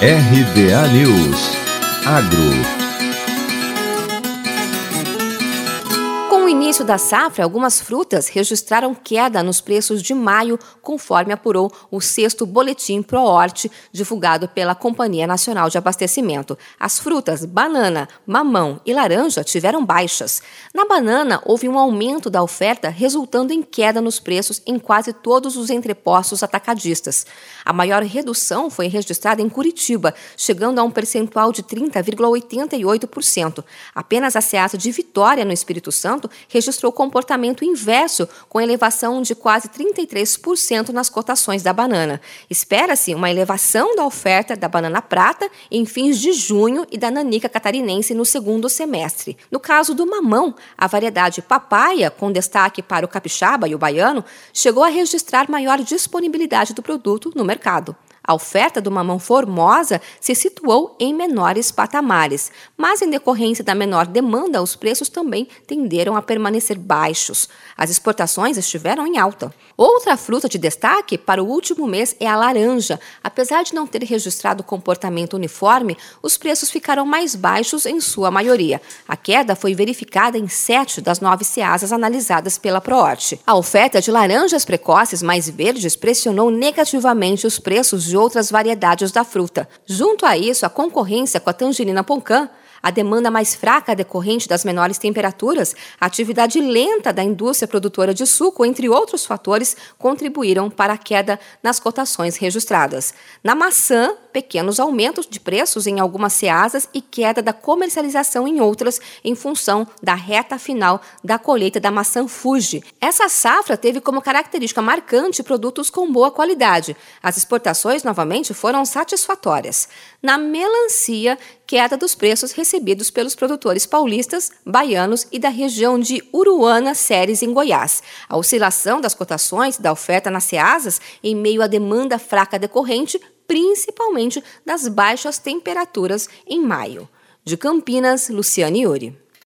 RBA News. Agro início da safra, algumas frutas registraram queda nos preços de maio, conforme apurou o sexto boletim ProHort, divulgado pela Companhia Nacional de Abastecimento. As frutas banana, mamão e laranja tiveram baixas. Na banana, houve um aumento da oferta, resultando em queda nos preços em quase todos os entrepostos atacadistas. A maior redução foi registrada em Curitiba, chegando a um percentual de 30,88%. Apenas a Seasa de Vitória, no Espírito Santo, registrou comportamento inverso, com elevação de quase 33% nas cotações da banana. Espera-se uma elevação da oferta da banana prata em fins de junho e da nanica catarinense no segundo semestre. No caso do mamão, a variedade papaya, com destaque para o capixaba e o baiano, chegou a registrar maior disponibilidade do produto no mercado. A oferta do mamão formosa se situou em menores patamares, mas em decorrência da menor demanda, os preços também tenderam a permanecer baixos. As exportações estiveram em alta. Outra fruta de destaque para o último mês é a laranja. Apesar de não ter registrado comportamento uniforme, os preços ficaram mais baixos em sua maioria. A queda foi verificada em sete das nove ceasas analisadas pela Proorte. A oferta de laranjas precoces mais verdes pressionou negativamente os preços de outras variedades da fruta. Junto a isso, a concorrência com a tangerina poncã a demanda mais fraca decorrente das menores temperaturas, a atividade lenta da indústria produtora de suco, entre outros fatores, contribuíram para a queda nas cotações registradas. Na maçã, pequenos aumentos de preços em algumas ceasas e queda da comercialização em outras, em função da reta final da colheita da maçã Fuji. Essa safra teve como característica marcante produtos com boa qualidade. As exportações, novamente, foram satisfatórias. Na melancia, queda dos preços recebidos pelos produtores paulistas, baianos e da região de Uruana, Séries, em Goiás. A oscilação das cotações da oferta nas ceasas, em meio à demanda fraca decorrente, principalmente das baixas temperaturas em maio. De Campinas, Luciane Iuri.